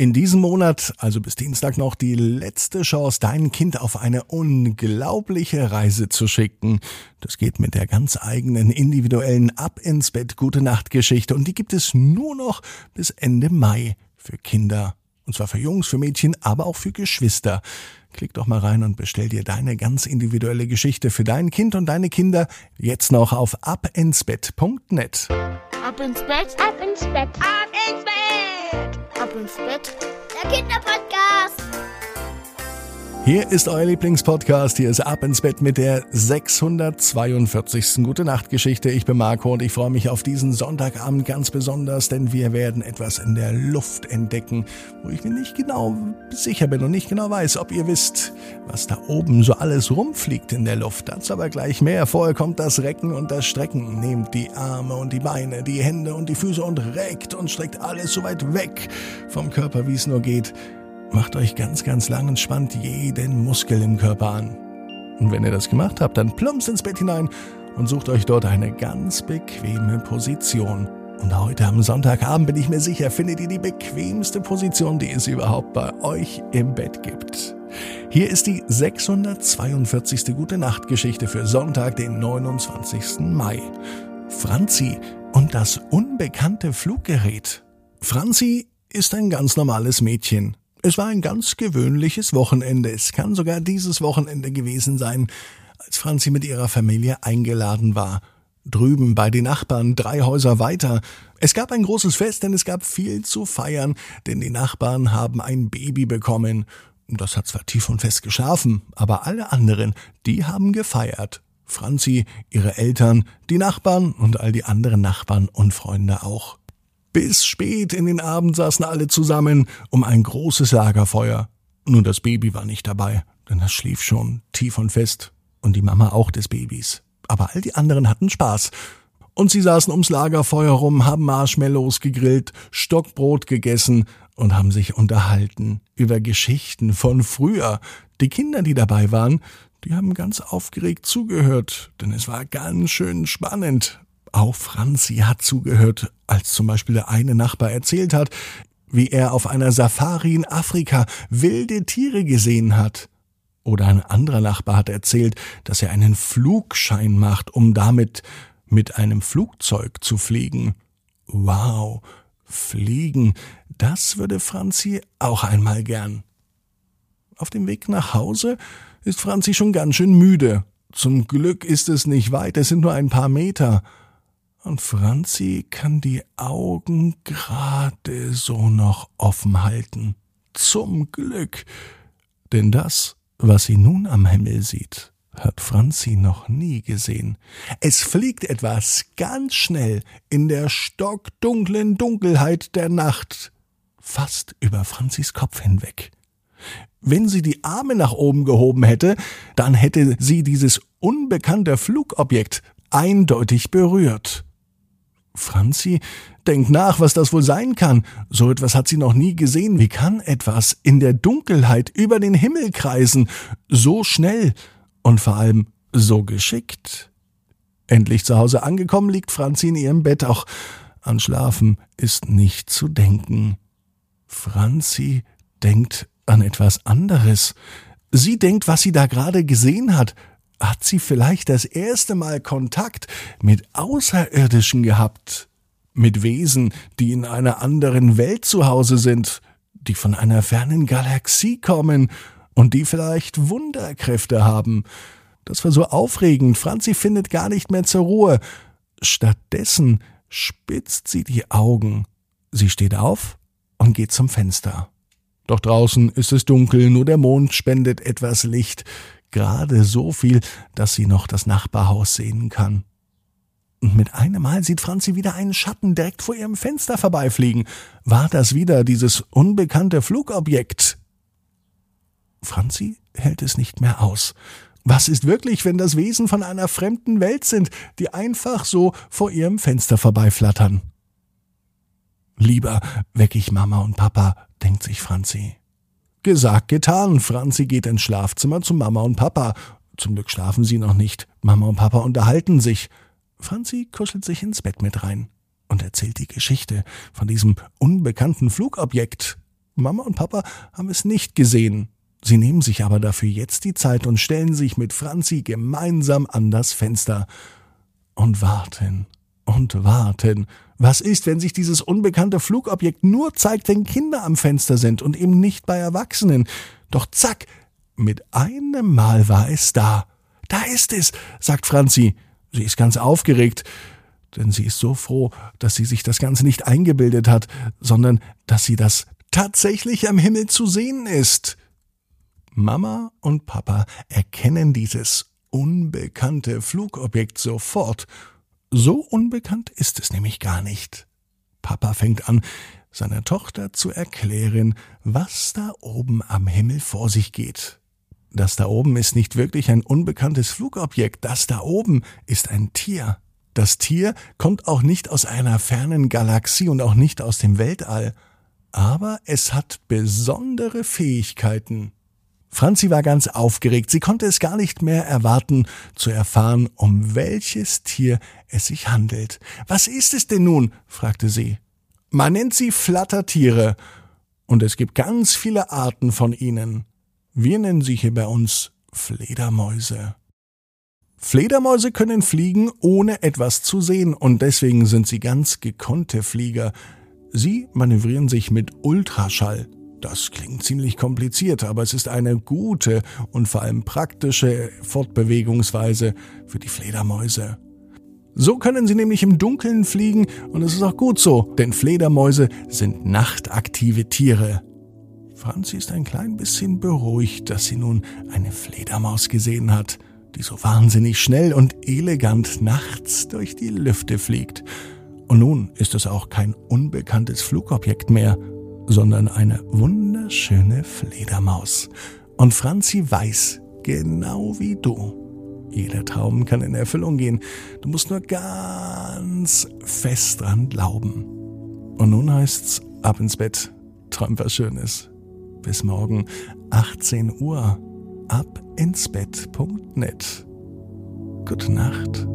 In diesem Monat, also bis Dienstag noch, die letzte Chance, dein Kind auf eine unglaubliche Reise zu schicken. Das geht mit der ganz eigenen individuellen Ab ins Bett Gute Nacht Geschichte und die gibt es nur noch bis Ende Mai für Kinder. Und zwar für Jungs, für Mädchen, aber auch für Geschwister. Klick doch mal rein und bestell dir deine ganz individuelle Geschichte für dein Kind und deine Kinder jetzt noch auf abinsbett.net. Ab ins Bett, ab ins Bett, ab ins Bett, ab ins Bett. Der Kinderpodcast. Hier ist euer Lieblingspodcast. Hier ist Ab ins Bett mit der 642. Gute Nacht Geschichte. Ich bin Marco und ich freue mich auf diesen Sonntagabend ganz besonders, denn wir werden etwas in der Luft entdecken, wo ich mir nicht genau sicher bin und nicht genau weiß, ob ihr wisst, was da oben so alles rumfliegt in der Luft. Dazu aber gleich mehr. Vorher kommt das Recken und das Strecken. Nehmt die Arme und die Beine, die Hände und die Füße und reckt und streckt alles so weit weg vom Körper, wie es nur geht. Macht euch ganz, ganz lang und spannt jeden Muskel im Körper an. Und wenn ihr das gemacht habt, dann plumpst ins Bett hinein und sucht euch dort eine ganz bequeme Position. Und heute am Sonntagabend bin ich mir sicher, findet ihr die bequemste Position, die es überhaupt bei euch im Bett gibt. Hier ist die 642. Gute Nacht Geschichte für Sonntag, den 29. Mai. Franzi und das unbekannte Fluggerät. Franzi ist ein ganz normales Mädchen. Es war ein ganz gewöhnliches Wochenende. Es kann sogar dieses Wochenende gewesen sein, als Franzi mit ihrer Familie eingeladen war. Drüben bei den Nachbarn, drei Häuser weiter. Es gab ein großes Fest, denn es gab viel zu feiern, denn die Nachbarn haben ein Baby bekommen. Das hat zwar tief und fest geschlafen, aber alle anderen, die haben gefeiert. Franzi, ihre Eltern, die Nachbarn und all die anderen Nachbarn und Freunde auch. Bis spät in den Abend saßen alle zusammen um ein großes Lagerfeuer. Nur das Baby war nicht dabei, denn das schlief schon tief und fest und die Mama auch des Babys. Aber all die anderen hatten Spaß. Und sie saßen ums Lagerfeuer rum, haben Marshmallows gegrillt, Stockbrot gegessen und haben sich unterhalten über Geschichten von früher. Die Kinder, die dabei waren, die haben ganz aufgeregt zugehört, denn es war ganz schön spannend. Auch Franzi hat zugehört, als zum Beispiel der eine Nachbar erzählt hat, wie er auf einer Safari in Afrika wilde Tiere gesehen hat. Oder ein anderer Nachbar hat erzählt, dass er einen Flugschein macht, um damit mit einem Flugzeug zu fliegen. Wow, fliegen, das würde Franzi auch einmal gern. Auf dem Weg nach Hause ist Franzi schon ganz schön müde. Zum Glück ist es nicht weit, es sind nur ein paar Meter und Franzi kann die Augen gerade so noch offen halten. Zum Glück. Denn das, was sie nun am Himmel sieht, hat Franzi noch nie gesehen. Es fliegt etwas ganz schnell in der stockdunklen Dunkelheit der Nacht, fast über Franzis Kopf hinweg. Wenn sie die Arme nach oben gehoben hätte, dann hätte sie dieses unbekannte Flugobjekt eindeutig berührt. Franzi denkt nach, was das wohl sein kann. So etwas hat sie noch nie gesehen. Wie kann etwas in der Dunkelheit über den Himmel kreisen? So schnell und vor allem so geschickt. Endlich zu Hause angekommen, liegt Franzi in ihrem Bett. Auch an Schlafen ist nicht zu denken. Franzi denkt an etwas anderes. Sie denkt, was sie da gerade gesehen hat hat sie vielleicht das erste Mal Kontakt mit Außerirdischen gehabt, mit Wesen, die in einer anderen Welt zu Hause sind, die von einer fernen Galaxie kommen und die vielleicht Wunderkräfte haben. Das war so aufregend. Franzi findet gar nicht mehr zur Ruhe. Stattdessen spitzt sie die Augen. Sie steht auf und geht zum Fenster. Doch draußen ist es dunkel, nur der Mond spendet etwas Licht gerade so viel, dass sie noch das Nachbarhaus sehen kann. Und mit einem Mal sieht Franzi wieder einen Schatten direkt vor ihrem Fenster vorbeifliegen. War das wieder dieses unbekannte Flugobjekt? Franzi hält es nicht mehr aus. Was ist wirklich, wenn das Wesen von einer fremden Welt sind, die einfach so vor ihrem Fenster vorbeiflattern? Lieber weck ich Mama und Papa, denkt sich Franzi. Gesagt, getan. Franzi geht ins Schlafzimmer zu Mama und Papa. Zum Glück schlafen sie noch nicht. Mama und Papa unterhalten sich. Franzi kuschelt sich ins Bett mit rein und erzählt die Geschichte von diesem unbekannten Flugobjekt. Mama und Papa haben es nicht gesehen. Sie nehmen sich aber dafür jetzt die Zeit und stellen sich mit Franzi gemeinsam an das Fenster und warten und warten. Was ist, wenn sich dieses unbekannte Flugobjekt nur zeigt, wenn Kinder am Fenster sind und eben nicht bei Erwachsenen? Doch zack, mit einem Mal war es da. Da ist es, sagt Franzi. Sie ist ganz aufgeregt, denn sie ist so froh, dass sie sich das Ganze nicht eingebildet hat, sondern dass sie das tatsächlich am Himmel zu sehen ist. Mama und Papa erkennen dieses unbekannte Flugobjekt sofort. So unbekannt ist es nämlich gar nicht. Papa fängt an, seiner Tochter zu erklären, was da oben am Himmel vor sich geht. Das da oben ist nicht wirklich ein unbekanntes Flugobjekt, das da oben ist ein Tier. Das Tier kommt auch nicht aus einer fernen Galaxie und auch nicht aus dem Weltall, aber es hat besondere Fähigkeiten. Franzi war ganz aufgeregt, sie konnte es gar nicht mehr erwarten, zu erfahren, um welches Tier es sich handelt. Was ist es denn nun? fragte sie. Man nennt sie Flattertiere, und es gibt ganz viele Arten von ihnen. Wir nennen sie hier bei uns Fledermäuse. Fledermäuse können fliegen, ohne etwas zu sehen, und deswegen sind sie ganz gekonnte Flieger. Sie manövrieren sich mit Ultraschall. Das klingt ziemlich kompliziert, aber es ist eine gute und vor allem praktische Fortbewegungsweise für die Fledermäuse. So können sie nämlich im Dunkeln fliegen und es ist auch gut so, denn Fledermäuse sind nachtaktive Tiere. Franzi ist ein klein bisschen beruhigt, dass sie nun eine Fledermaus gesehen hat, die so wahnsinnig schnell und elegant nachts durch die Lüfte fliegt. Und nun ist es auch kein unbekanntes Flugobjekt mehr, sondern eine wunderschöne Fledermaus. Und Franzi weiß, genau wie du, jeder Traum kann in Erfüllung gehen. Du musst nur ganz fest dran glauben. Und nun heißt's ab ins Bett, träum was Schönes. Bis morgen 18 Uhr ab ins Bett.net. Gute Nacht.